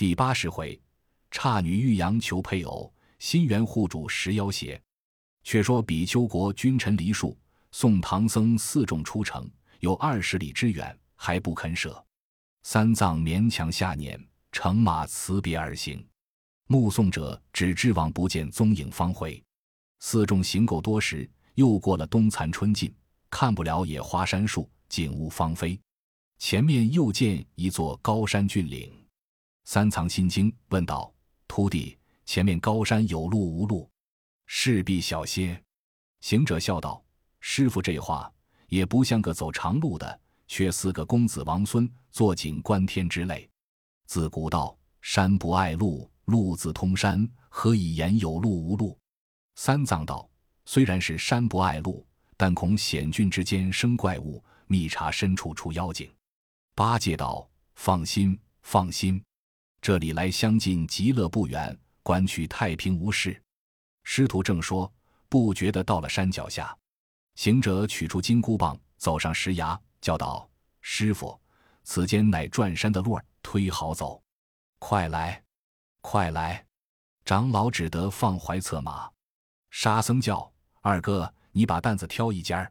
第八十回，姹女玉阳求配偶，新元户主食妖邪。却说比丘国君臣梨树，送唐僧四众出城，有二十里之远，还不肯舍。三藏勉强下辇，乘马辞别而行。目送者只知望不见踪影，方回。四众行够多时，又过了冬残春尽，看不了野花山树，景物芳菲。前面又见一座高山峻岭。三藏心惊，问道：“徒弟，前面高山有路无路？势必小些。”行者笑道：“师傅这话也不像个走长路的，却似个公子王孙坐井观天之类。自古道，山不爱路，路自通山，何以言有路无路？”三藏道：“虽然是山不爱路，但恐险峻之间生怪物，密查深处出妖精。”八戒道：“放心，放心。”这里来相近极乐不远，观去太平无事。师徒正说，不觉得到了山脚下。行者取出金箍棒，走上石崖，叫道：“师傅，此间乃转山的路儿，忒好走。快来，快来！”长老只得放怀策马。沙僧叫：“二哥，你把担子挑一间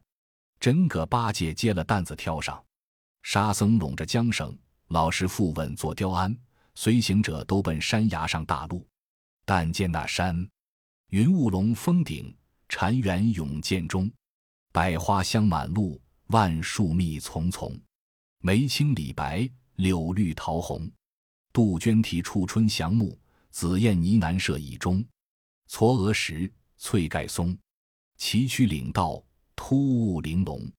真个八戒接了担子挑上。沙僧拢着缰绳，老师傅稳坐雕鞍。随行者都奔山崖上大路，但见那山，云雾笼峰顶，禅园涌涧中，百花香满路，万树密丛丛，梅青李白，柳绿桃红，杜鹃啼处春祥木，紫燕呢喃射蚁中，嵯峨石，翠盖松，崎岖岭道，突兀玲珑，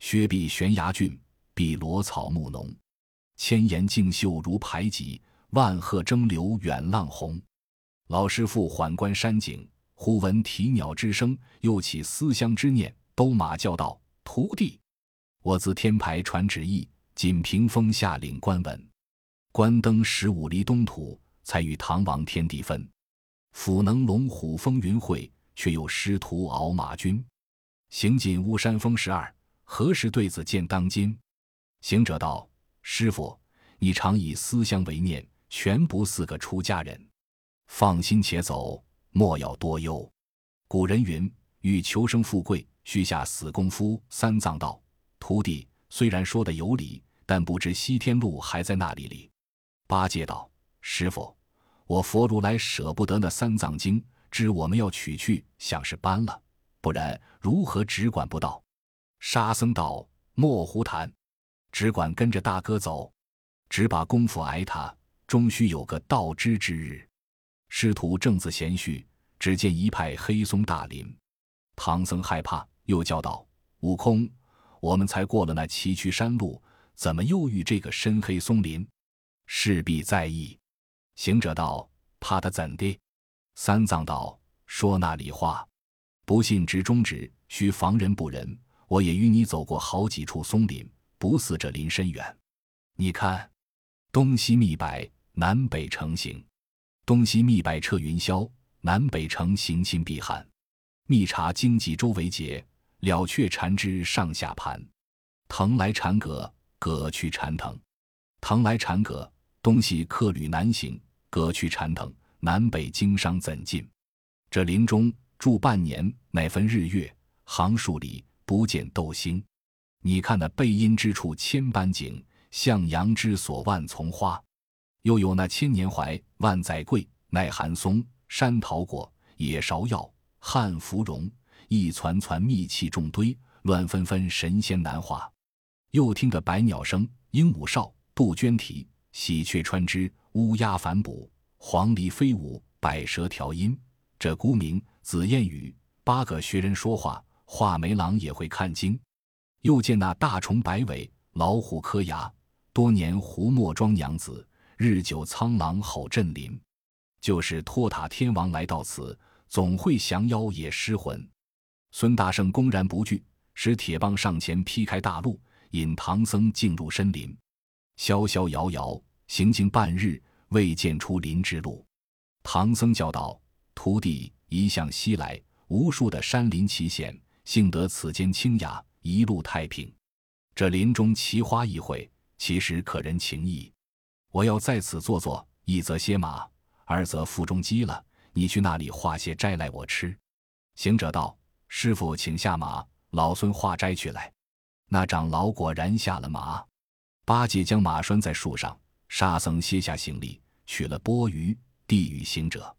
雪碧悬崖峻，碧罗草木浓，千岩竞秀如排挤。万壑争流远浪红，老师傅缓观山景，忽闻啼鸟之声，又起思乡之念，兜马叫道：“徒弟，我自天牌传旨意，仅凭风下岭观文，关登十五里东土，才与唐王天地分。斧能龙虎风云会，却又师徒熬马军。行进巫山峰十二，何时对子见当今？”行者道：“师傅，你常以思乡为念。”全不似个出家人，放心且走，莫要多忧。古人云：“欲求生富贵，须下死功夫。”三藏道：“徒弟虽然说的有理，但不知西天路还在那里里。”八戒道：“师傅，我佛如来舍不得那三藏经，知我们要取去，想是搬了，不然如何只管不到？”沙僧道：“莫胡谈，只管跟着大哥走，只把功夫挨他。”终须有个道之之日。师徒正自闲叙，只见一派黑松大林。唐僧害怕，又叫道：“悟空，我们才过了那崎岖山路，怎么又遇这个深黑松林？势必在意。”行者道：“怕他怎的？”三藏道：“说那里话？不信直中指，须防人不仁。我也与你走过好几处松林，不似这林深远。你看，东西密柏。”南北成行，东西密百彻云霄；南北成行心碧寒。密茶荆棘周围结，了却缠枝上下盘。藤来缠葛，葛去缠藤。藤来缠葛，东西客旅难行；葛去缠藤，南北经商怎进？这林中住半年，乃分日月；行数里，不见斗星。你看那背阴之处千般景，向阳之所万丛花。又有那千年槐、万载桂、耐寒松、山桃果、野芍药、汉芙蓉，一攒攒密气众堆，乱纷纷神仙难画。又听得百鸟声、鹦鹉哨、杜鹃啼、喜鹊穿枝、乌鸦反哺、黄鹂飞舞、百蛇调音。这孤名紫燕语，八个学人说话，画眉郎也会看经。又见那大虫摆尾，老虎磕牙，多年胡墨庄娘子。日久苍狼吼震林，就是托塔天王来到此，总会降妖也失魂。孙大圣公然不惧，使铁棒上前劈开大路，引唐僧进入深林。逍逍遥遥行经半日，未见出林之路。唐僧叫道：“徒弟一向西来，无数的山林奇险，幸得此间清雅，一路太平。这林中奇花异卉，其实可人情意。”我要在此坐坐，一则歇马，二则腹中饥了。你去那里化些斋来，我吃。”行者道：“师傅，请下马，老孙化斋去来。”那长老果然下了马。八戒将马拴在树上，沙僧卸下行李，取了钵盂，递与行者。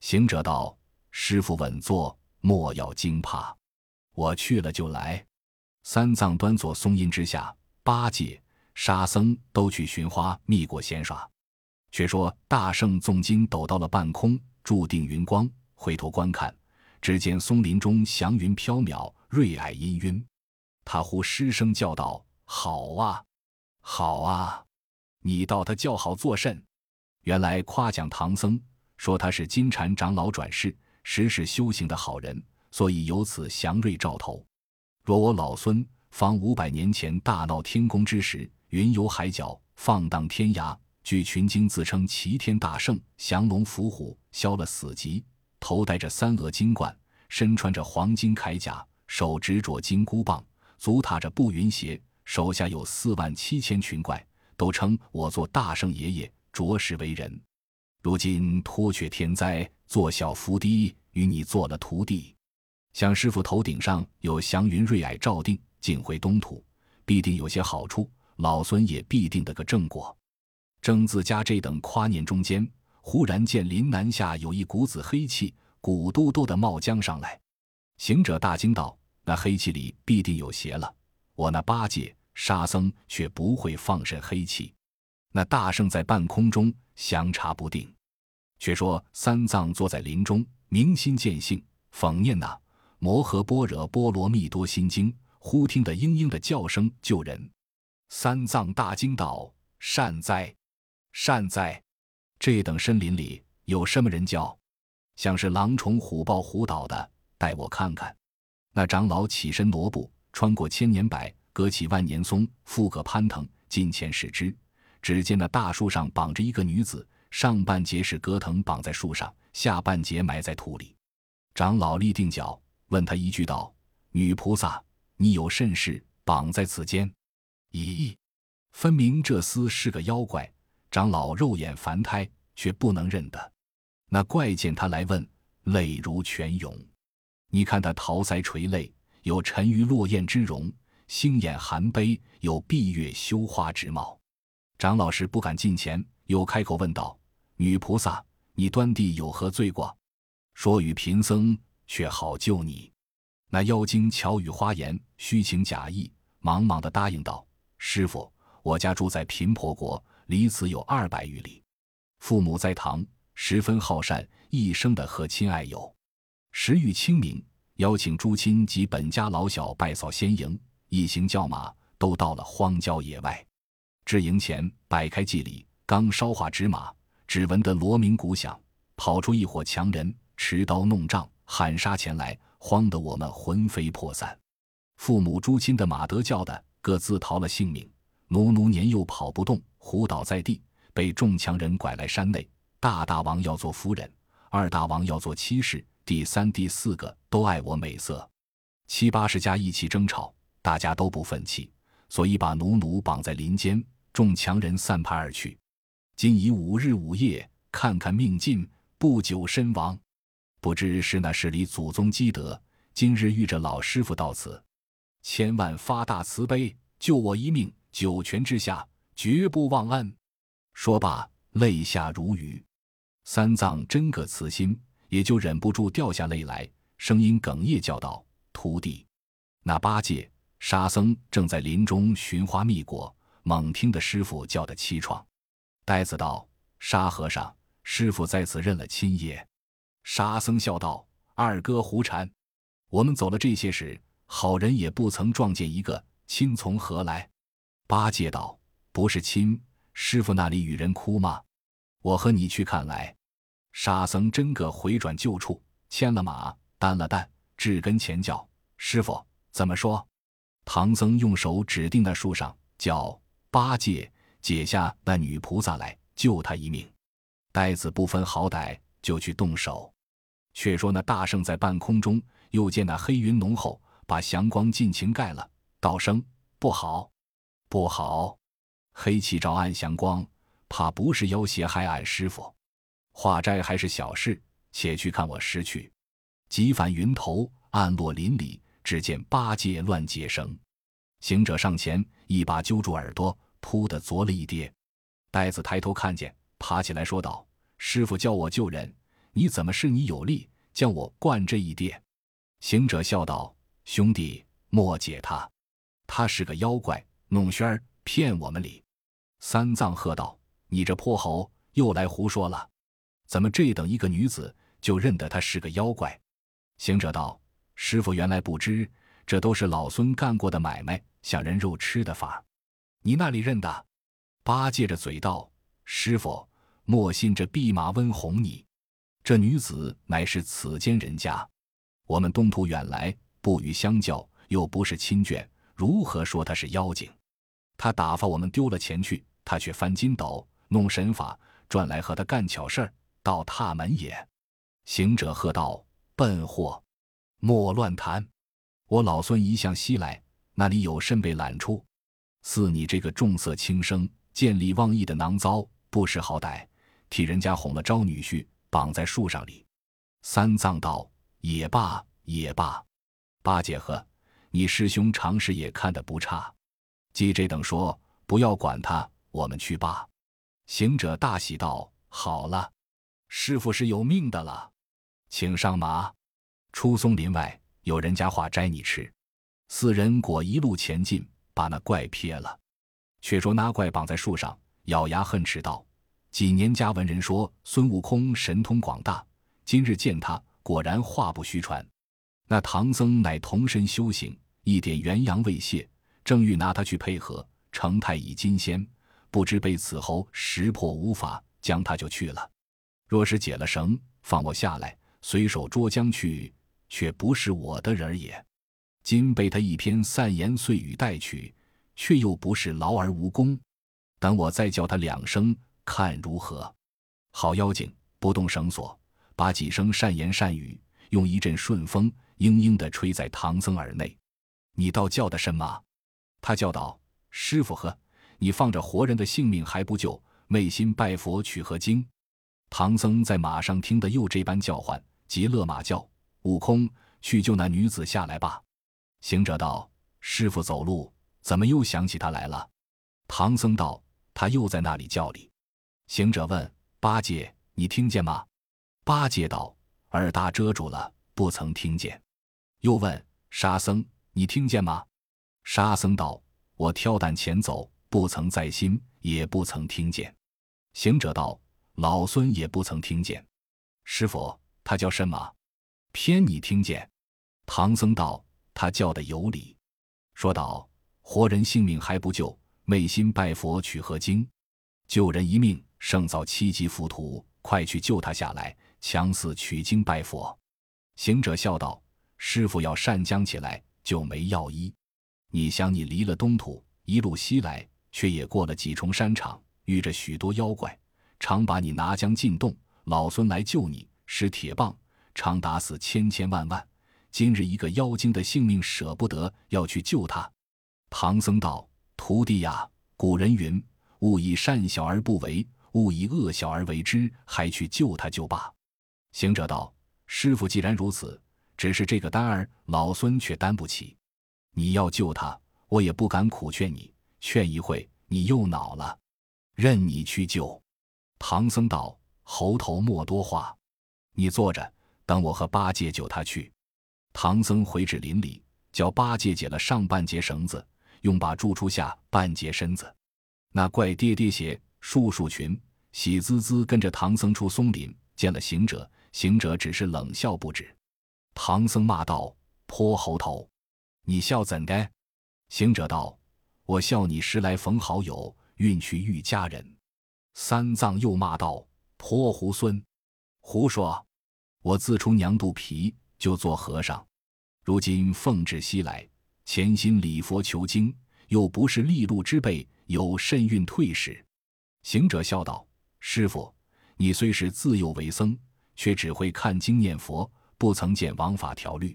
行者道：“师傅稳坐，莫要惊怕，我去了就来。”三藏端坐松阴之下，八戒、沙僧都去寻花觅果闲耍。却说大圣纵筋抖到了半空，注定云光，回头观看。只见松林中祥云飘渺，瑞霭氤氲。他忽失声叫道：“好啊，好啊！你道他叫好作甚？”原来夸奖唐僧，说他是金蝉长老转世，实是修行的好人，所以有此祥瑞兆头。若我老孙方五百年前大闹天宫之时，云游海角，放荡天涯，据群经自称齐天大圣，降龙伏虎，消了死疾。头戴着三额金冠，身穿着黄金铠甲，手执着金箍棒，足踏着步云鞋，手下有四万七千群怪，都称我做大圣爷爷，着实为人。如今脱却天灾，做小伏低，与你做了徒弟。想师傅头顶上有祥云瑞霭照定，尽回东土，必定有些好处，老孙也必定得个正果。正自家这等夸念中间。忽然见林南下有一股子黑气，鼓嘟嘟的冒将上来。行者大惊道：“那黑气里必定有邪了！我那八戒、沙僧却不会放甚黑气。”那大圣在半空中相察不定。却说三藏坐在林中，明心见性，讽念那摩诃般若波罗蜜多心经。忽听得嘤嘤的叫声救人。三藏大惊道：“善哉，善哉！”这等深林里有什么人叫？像是狼虫虎豹虎捣的，待我看看。那长老起身挪步，穿过千年柏，隔起万年松，复个攀藤，近前视之，只见那大树上绑着一个女子，上半截是葛藤绑在树上，下半截埋在土里。长老立定脚，问他一句道：“女菩萨，你有甚事绑在此间？”咦，分明这厮是个妖怪。长老肉眼凡胎，却不能认得。那怪见他来问，泪如泉涌。你看他桃腮垂泪，有沉鱼落雁之容；星眼含悲，有闭月羞花之貌。长老是不敢近前，又开口问道：“女菩萨，你端地有何罪过？说与贫僧，却好救你。”那妖精巧语花言，虚情假意，忙忙的答应道：“师傅，我家住在贫婆国。”离此有二百余里，父母在堂，十分好善，一生的和亲爱友。时遇清明，邀请诸亲及本家老小拜扫仙营，一行叫马都到了荒郊野外。至营前摆开祭礼，刚烧化纸马，只闻得锣鸣鼓响，跑出一伙强人，持刀弄杖，喊杀前来，慌得我们魂飞魄散。父母诸亲的马得叫的，各自逃了性命。奴奴年幼跑不动。胡倒在地，被众强人拐来山内。大大王要做夫人，二大王要做妻室，第三、第四个都爱我美色。七八十家一起争吵，大家都不忿气，所以把奴奴绑在林间。众强人散派而去。今已五日五夜，看看命尽，不久身亡。不知是那世里祖宗积德，今日遇着老师傅到此，千万发大慈悲，救我一命。九泉之下。绝不忘恩。说罢，泪下如雨。三藏真个慈心，也就忍不住掉下泪来，声音哽咽叫道：“徒弟！”那八戒、沙僧正在林中寻花觅果，猛听得师傅叫的凄怆。呆子道：“沙和尚，师傅在此认了亲耶？”沙僧笑道：“二哥胡缠，我们走了这些时，好人也不曾撞见一个亲从何来？”八戒道。不是亲师傅那里与人哭吗？我和你去看来。沙僧真个回转旧处，牵了马，担了担，至跟前叫师傅。怎么说？唐僧用手指定那树上，叫八戒解下那女菩萨来，救他一命。呆子不分好歹，就去动手。却说那大圣在半空中，又见那黑云浓厚，把祥光尽情盖了，道声不好，不好。黑气照暗祥光，怕不是要挟害俺师傅。化斋还是小事，且去看我师去。急返云头，暗落林里，只见八戒乱解绳。行者上前，一把揪住耳朵，扑的啄了一跌。呆子抬头看见，爬起来说道：“师傅叫我救人，你怎么是你有力，将我灌这一跌？”行者笑道：“兄弟，莫解他，他是个妖怪，弄轩儿骗我们哩。”三藏喝道：“你这泼猴，又来胡说了！怎么这等一个女子，就认得他是个妖怪？”行者道：“师傅原来不知，这都是老孙干过的买卖，想人肉吃的法你那里认得？”八戒着嘴道：“师傅莫信这弼马温哄你，这女子乃是此间人家，我们东土远来，不与相交，又不是亲眷，如何说他是妖精？他打发我们丢了钱去。”他却翻筋斗，弄神法，转来和他干巧事儿，倒踏门也。行者喝道：“笨货，莫乱谈！我老孙一向西来，那里有甚被揽出？似你这个重色轻生、见利忘义的囊糟，不识好歹，替人家哄了招女婿，绑在树上里。”三藏道：“也罢，也罢。八戒呵，你师兄常识也看得不差。既这等说，不要管他。”我们去罢。行者大喜道：“好了，师傅是有命的了，请上马。出松林外，有人家话摘你吃。”四人果一路前进，把那怪撇了。却说那怪绑在树上，咬牙恨齿道：“几年家闻人说孙悟空神通广大，今日见他，果然话不虚传。那唐僧乃同身修行，一点元阳未泄，正欲拿他去配合，成太乙金仙。”不知被此猴识破无法，将他就去了。若是解了绳，放我下来，随手捉将去，却不是我的人也。今被他一篇散言碎语带去，却又不是劳而无功。等我再叫他两声，看如何？好妖精，不动绳索，把几声善言善语，用一阵顺风，嘤嘤的吹在唐僧耳内。你倒叫的什么？他叫道：“师傅呵。”你放着活人的性命还不救，昧心拜佛取何经？唐僧在马上听得又这般叫唤，急勒马叫：“悟空，去救那女子下来吧。”行者道：“师傅走路怎么又想起她来了？”唐僧道：“她又在那里叫哩。”行者问：“八戒，你听见吗？”八戒道：“耳大遮住了，不曾听见。”又问沙僧：“你听见吗？”沙僧道：“我挑担前走。”不曾在心，也不曾听见。行者道：“老孙也不曾听见。师傅，他叫什么？偏你听见？”唐僧道：“他叫的有理。”说道：“活人性命还不救，昧心拜佛取何经？救人一命胜造七级浮屠，快去救他下来，强似取经拜佛。”行者笑道：“师傅要善将起来，就没药医。你想，你离了东土，一路西来。”却也过了几重山场，遇着许多妖怪，常把你拿将进洞。老孙来救你，使铁棒，常打死千千万万。今日一个妖精的性命舍不得，要去救他。唐僧道：“徒弟呀，古人云：勿以善小而不为，勿以恶小而为之。还去救他就罢。”行者道：“师傅既然如此，只是这个担儿，老孙却担不起。你要救他，我也不敢苦劝你。”劝一会，你又恼了，任你去救。唐僧道：“猴头莫多话，你坐着，等我和八戒救他去。”唐僧回至林里，叫八戒解了上半截绳子，用把住出下半截身子。那怪跌跌鞋、束束裙，喜滋滋跟着唐僧出松林，见了行者，行者只是冷笑不止。唐僧骂道：“泼猴头，你笑怎的？”行者道。我笑你时来逢好友，运去遇佳人。三藏又骂道：“泼猢狲，胡说！我自出娘肚皮就做和尚，如今奉旨西来，潜心礼佛求经，又不是利禄之辈，有甚运退时？”行者笑道：“师傅，你虽是自幼为僧，却只会看经念佛，不曾见王法条律。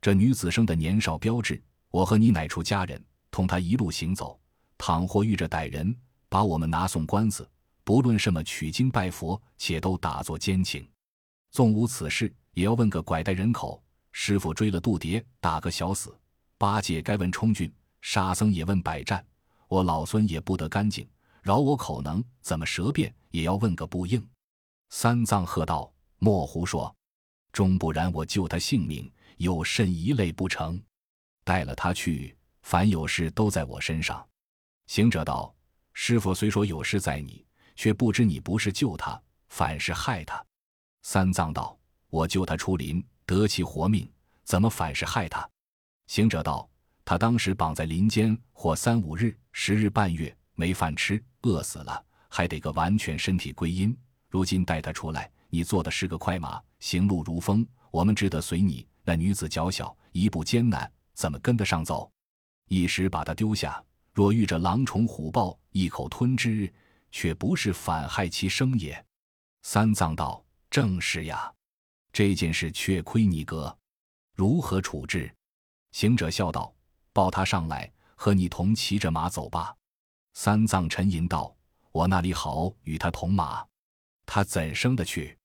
这女子生的年少标致，我和你乃出家人。”同他一路行走，倘或遇着歹人，把我们拿送官司，不论什么取经拜佛，且都打作奸情。纵无此事，也要问个拐带人口。师傅追了杜蝶，打个小死。八戒该问冲俊，沙僧也问百战。我老孙也不得干净，饶我口能，怎么舌辩也要问个不应。三藏喝道：“莫胡说！终不然，我救他性命，有甚一累不成？带了他去，凡有事都在我身上。”行者道：“师傅虽说有事在你，却不知你不是救他，反是害他。”三藏道：“我救他出林，得其活命，怎么反是害他？”行者道：“他当时绑在林间，或三五日、十日半月，没饭吃，饿死了，还得个完全身体归阴。如今带他出来，你坐的是个快马，行路如风，我们只得随你。那女子脚小，一步艰难，怎么跟得上走？一时把她丢下。”若遇着狼虫虎豹，一口吞之，却不是反害其生也。三藏道：“正是呀，这件事却亏你哥，如何处置？”行者笑道：“抱他上来，和你同骑着马走吧。”三藏沉吟道：“我那里好与他同马？他怎生得去？”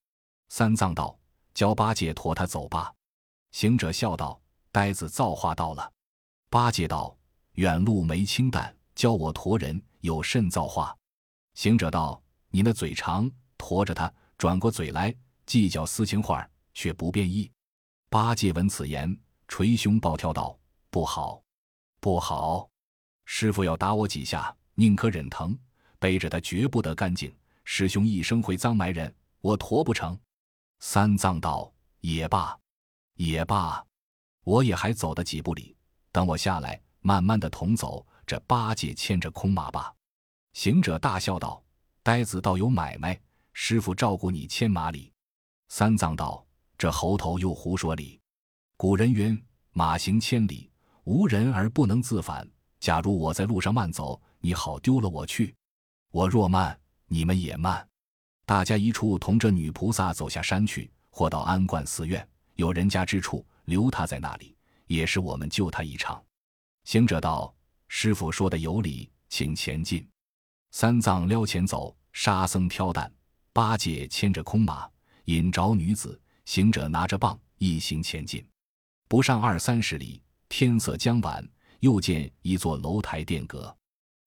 三藏道：“教八戒驮他走吧。”行者笑道：“呆子造化到了。”八戒道。远路没清淡，教我驮人有甚造化？行者道：“你那嘴长，驮着他转过嘴来计较私情话，却不便意。”八戒闻此言，捶胸暴跳道：“不好，不好！师傅要打我几下，宁可忍疼，背着他绝不得干净。师兄一生会脏埋人，我驮不成。”三藏道：“也罢，也罢，我也还走得几步里，等我下来。”慢慢的同走，这八戒牵着空马吧。行者大笑道：“呆子倒有买卖，师傅照顾你牵马里。”三藏道：“这猴头又胡说理。古人云：马行千里，无人而不能自返。假如我在路上慢走，你好丢了我去。我若慢，你们也慢。大家一处同这女菩萨走下山去，或到安观寺院，有人家之处，留他在那里，也是我们救他一场。”行者道：“师傅说的有理，请前进。”三藏撩前走，沙僧挑担，八戒牵着空马，引着女子。行者拿着棒，一行前进。不上二三十里，天色将晚，又见一座楼台殿阁。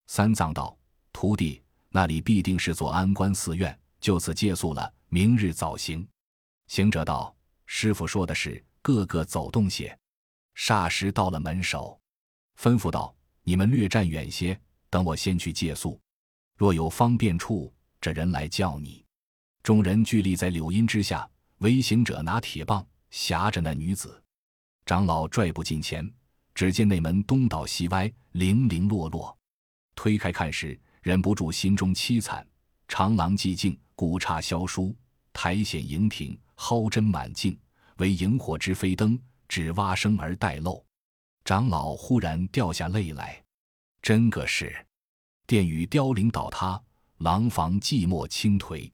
三藏道：“徒弟，那里必定是座安观寺院，就此借宿了。明日早行。”行者道：“师傅说的是，个个走动些。”霎时到了门首。吩咐道：“你们略站远些，等我先去借宿。若有方便处，这人来叫你。”众人聚立在柳荫之下，唯行者拿铁棒挟着那女子。长老拽步近前，只见那门东倒西歪，零零落落。推开看时，忍不住心中凄惨。长廊寂静，古刹萧疏，苔藓盈庭，蒿针满径，唯萤火之飞灯，只蛙声而带漏。长老忽然掉下泪来，真个是，殿宇凋零倒塌，廊房寂寞倾颓，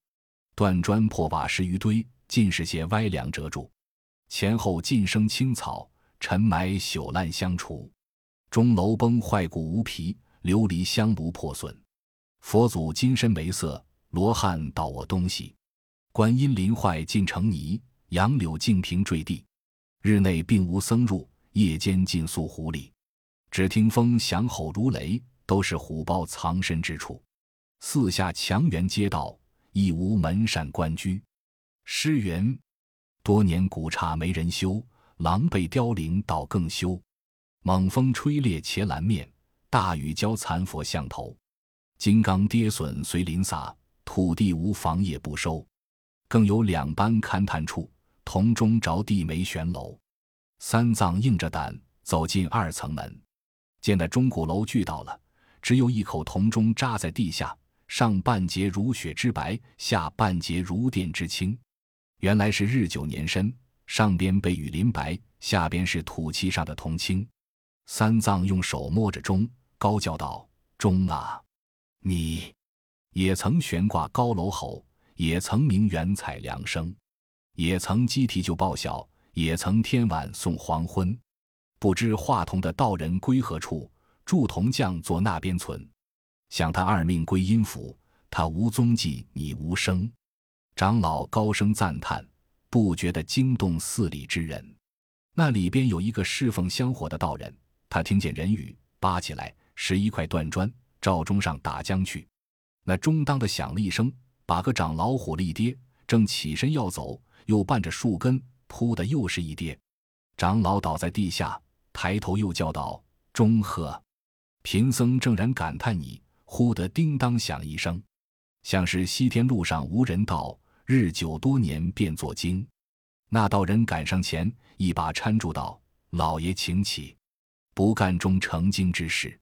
断砖破瓦十余堆，尽是些歪梁折柱，前后尽生青草，尘埋朽烂相除，钟楼崩坏骨无皮，琉璃香炉破损，佛祖金身没色，罗汉倒我东西，观音临坏尽成泥，杨柳净平坠地，日内并无僧入。夜间尽宿湖里，只听风响吼如雷，都是虎豹藏身之处。四下墙垣街道，亦无门扇关居。诗云：多年古刹没人修，狼狈凋零倒更休。猛风吹裂茄蓝面，大雨浇残佛像头。金刚跌损随林洒，土地无房也不收。更有两般勘探处，铜钟着地没悬楼。三藏硬着胆走进二层门，见那钟鼓楼锯倒了，只有一口铜钟扎在地下，上半截如雪之白，下半截如电之青。原来是日久年深，上边被雨淋白，下边是土漆上的铜青。三藏用手摸着钟，高叫道：“钟啊，你也曾悬挂高楼吼，也曾鸣远采凉声，也曾鸡啼就报晓。”也曾天晚送黄昏，不知画铜的道人归何处？铸铜匠坐那边存。想他二命归阴府，他无踪迹，你无声。”长老高声赞叹，不觉得惊动寺里之人。那里边有一个侍奉香火的道人，他听见人语，扒起来拾一块断砖，照钟上打将去。那钟当的响了一声，把个长老唬了一跌，正起身要走，又绊着树根，扑的又是一跌，长老倒在地下，抬头又叫道：“钟鹤！”贫僧正然感叹你，忽得叮当响一声，像是西天路上无人道，日久多年便作精。那道人赶上前，一把搀住道：“老爷请起，不干中成精之事，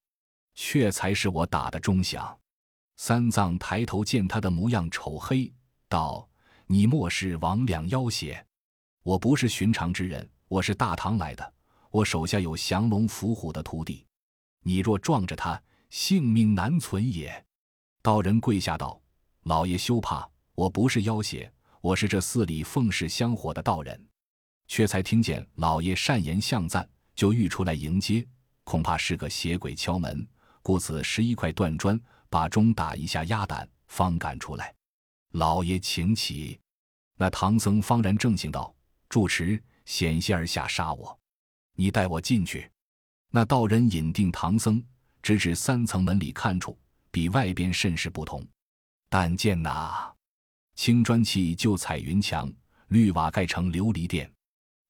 却才是我打的钟响。”三藏抬头见他的模样丑黑，道：“你莫是魍魉妖邪？我不是寻常之人，我是大唐来的，我手下有降龙伏虎的徒弟。你若撞着他，性命难存也。”道人跪下道：“老爷休怕，我不是妖邪，我是这寺里奉事香火的道人。却才听见老爷善言相赞，就欲出来迎接，恐怕是个邪鬼敲门，故此拾一块断砖。”把钟打一下压胆，方赶出来。老爷请起。那唐僧方然正行道：“住持险些而下杀我，你带我进去。”那道人引定唐僧，直至三层门里看处，比外边甚是不同。但见那青砖砌就彩云墙，绿瓦盖成琉璃殿，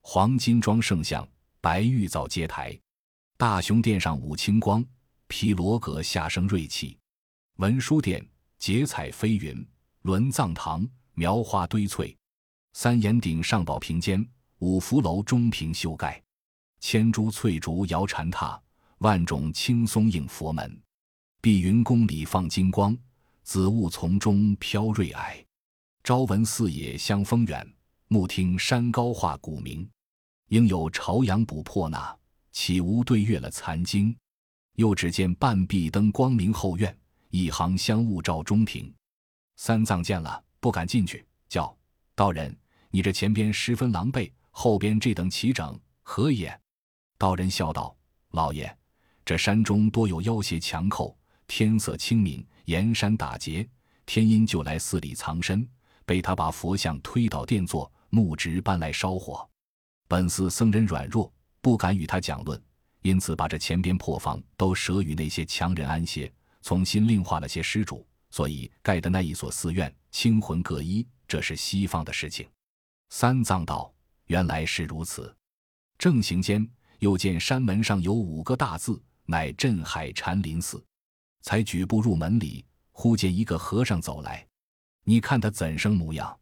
黄金装圣像，白玉造阶台。大雄殿上五青光，毗罗阁下生瑞气。文殊殿结彩飞云，轮藏堂描花堆翠，三檐顶上宝屏间，五福楼中平修盖，千株翠竹摇禅榻，万种青松映佛门。碧云宫里放金光，紫雾丛中飘瑞霭。朝闻四野香风远，暮听山高画古名。应有朝阳补破那，岂无对月了残经？又只见半壁灯光明后院。一行香雾照中庭，三藏见了不敢进去，叫道人：“你这前边十分狼狈，后边这等齐整，何也？”道人笑道：“老爷，这山中多有妖邪强寇，天色清明，沿山打劫，天阴就来寺里藏身，被他把佛像推倒殿座，木直搬来烧火。本寺僧人软弱，不敢与他讲论，因此把这前边破房都舍与那些强人安歇。”重新另化了些施主，所以盖的那一所寺院清魂各一，这是西方的事情。三藏道：“原来是如此。”正行间，又见山门上有五个大字，乃镇海禅林寺。才举步入门里，忽见一个和尚走来。你看他怎生模样？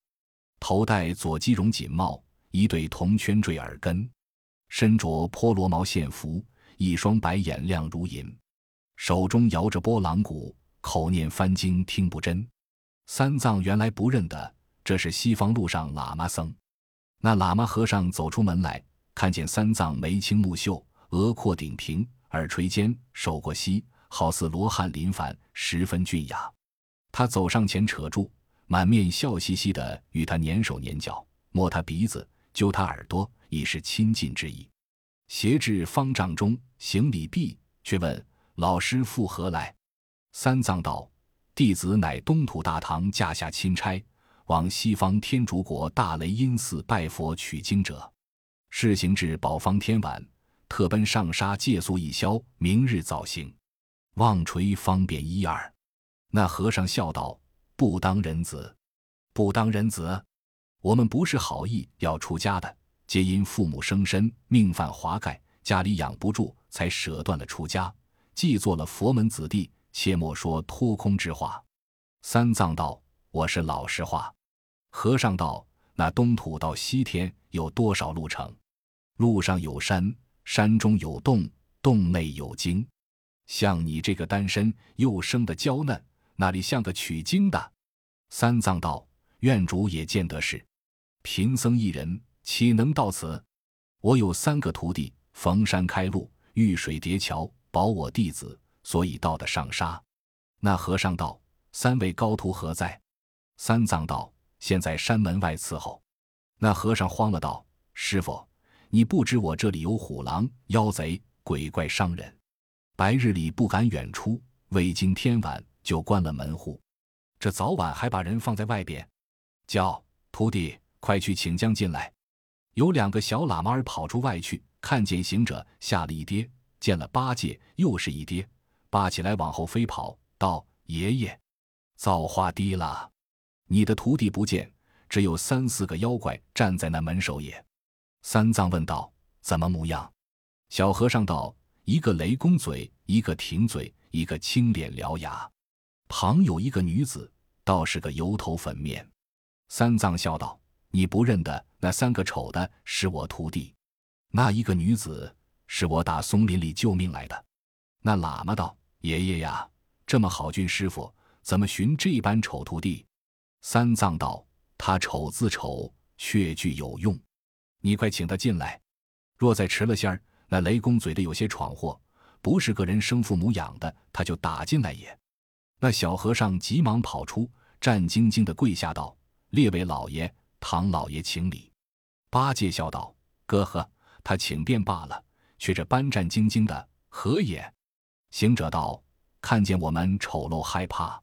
头戴左鸡绒锦帽，一对铜圈坠耳根，身着波罗毛线服，一双白眼亮如银。手中摇着拨浪鼓，口念翻经听不真。三藏原来不认得，这是西方路上喇嘛僧。那喇嘛和尚走出门来，看见三藏眉清目秀，额阔顶平，耳垂尖，手过膝，好似罗汉临凡，十分俊雅。他走上前扯住，满面笑嘻嘻的与他粘手粘脚，摸他鼻子，揪他耳朵，以示亲近之意。斜至方丈中行礼毕，却问。老师复何来？三藏道：“弟子乃东土大唐驾下钦差，往西方天竺国大雷音寺拜佛取经者。事行至宝方天晚，特奔上沙借宿一宵，明日早行，望垂方便一二。”那和尚笑道：“不当人子，不当人子。我们不是好意要出家的，皆因父母生身命犯华盖，家里养不住，才舍断了出家。”既做了佛门子弟，切莫说托空之话。三藏道：“我是老实话。”和尚道：“那东土到西天有多少路程？路上有山，山中有洞，洞内有经。像你这个单身又生的娇嫩，那里像个取经的？”三藏道：“院主也见得是，贫僧一人岂能到此？我有三个徒弟，逢山开路，遇水叠桥。”保我弟子，所以到的上沙。那和尚道：“三位高徒何在？”三藏道：“现在山门外伺候。”那和尚慌了，道：“师傅，你不知我这里有虎狼、妖贼、鬼怪、伤人，白日里不敢远出，未经天晚就关了门户。这早晚还把人放在外边，叫徒弟快去请将进来。有两个小喇嘛儿跑出外去，看见行者，吓了一跌；见了八戒，又是一跌，扒起来往后飞跑，道：“爷爷，造化低了，你的徒弟不见，只有三四个妖怪站在那门首也。”三藏问道：“怎么模样？”小和尚道：“一个雷公嘴，一个挺嘴，一个青脸獠牙，旁有一个女子，倒是个油头粉面。”三藏笑道。你不认得那三个丑的是我徒弟，那一个女子是我打松林里救命来的。那喇嘛道：“爷爷呀，这么好俊师傅，怎么寻这般丑徒弟？”三藏道：“他丑自丑，却具有用。你快请他进来。若再迟了些儿，那雷公嘴的有些闯祸，不是个人生父母养的，他就打进来也。”那小和尚急忙跑出，战兢兢的跪下道：“列位老爷。”唐老爷请礼，八戒笑道：“哥呵，他请便罢了，却这般战兢兢的，何也？”行者道：“看见我们丑陋害怕。”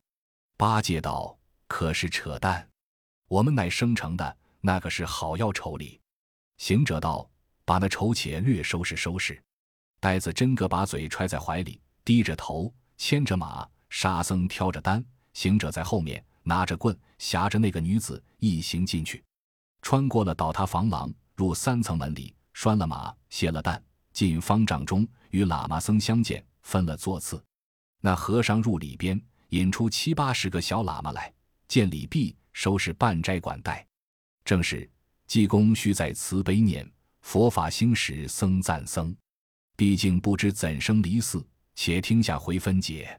八戒道：“可是扯淡，我们乃生成的，那个是好要丑里。”行者道：“把那丑且略收拾收拾。”呆子真个把嘴揣在怀里，低着头牵着马，沙僧挑着担，行者在后面拿着棍，挟着那个女子一行进去。穿过了倒塌房廊，入三层门里，拴了马，卸了担，进方丈中，与喇嘛僧相见，分了座次。那和尚入里边，引出七八十个小喇嘛来，见礼毕，收拾半斋管带。正是济公须在慈悲念，佛法兴时僧赞僧。毕竟不知怎生离寺，且听下回分解。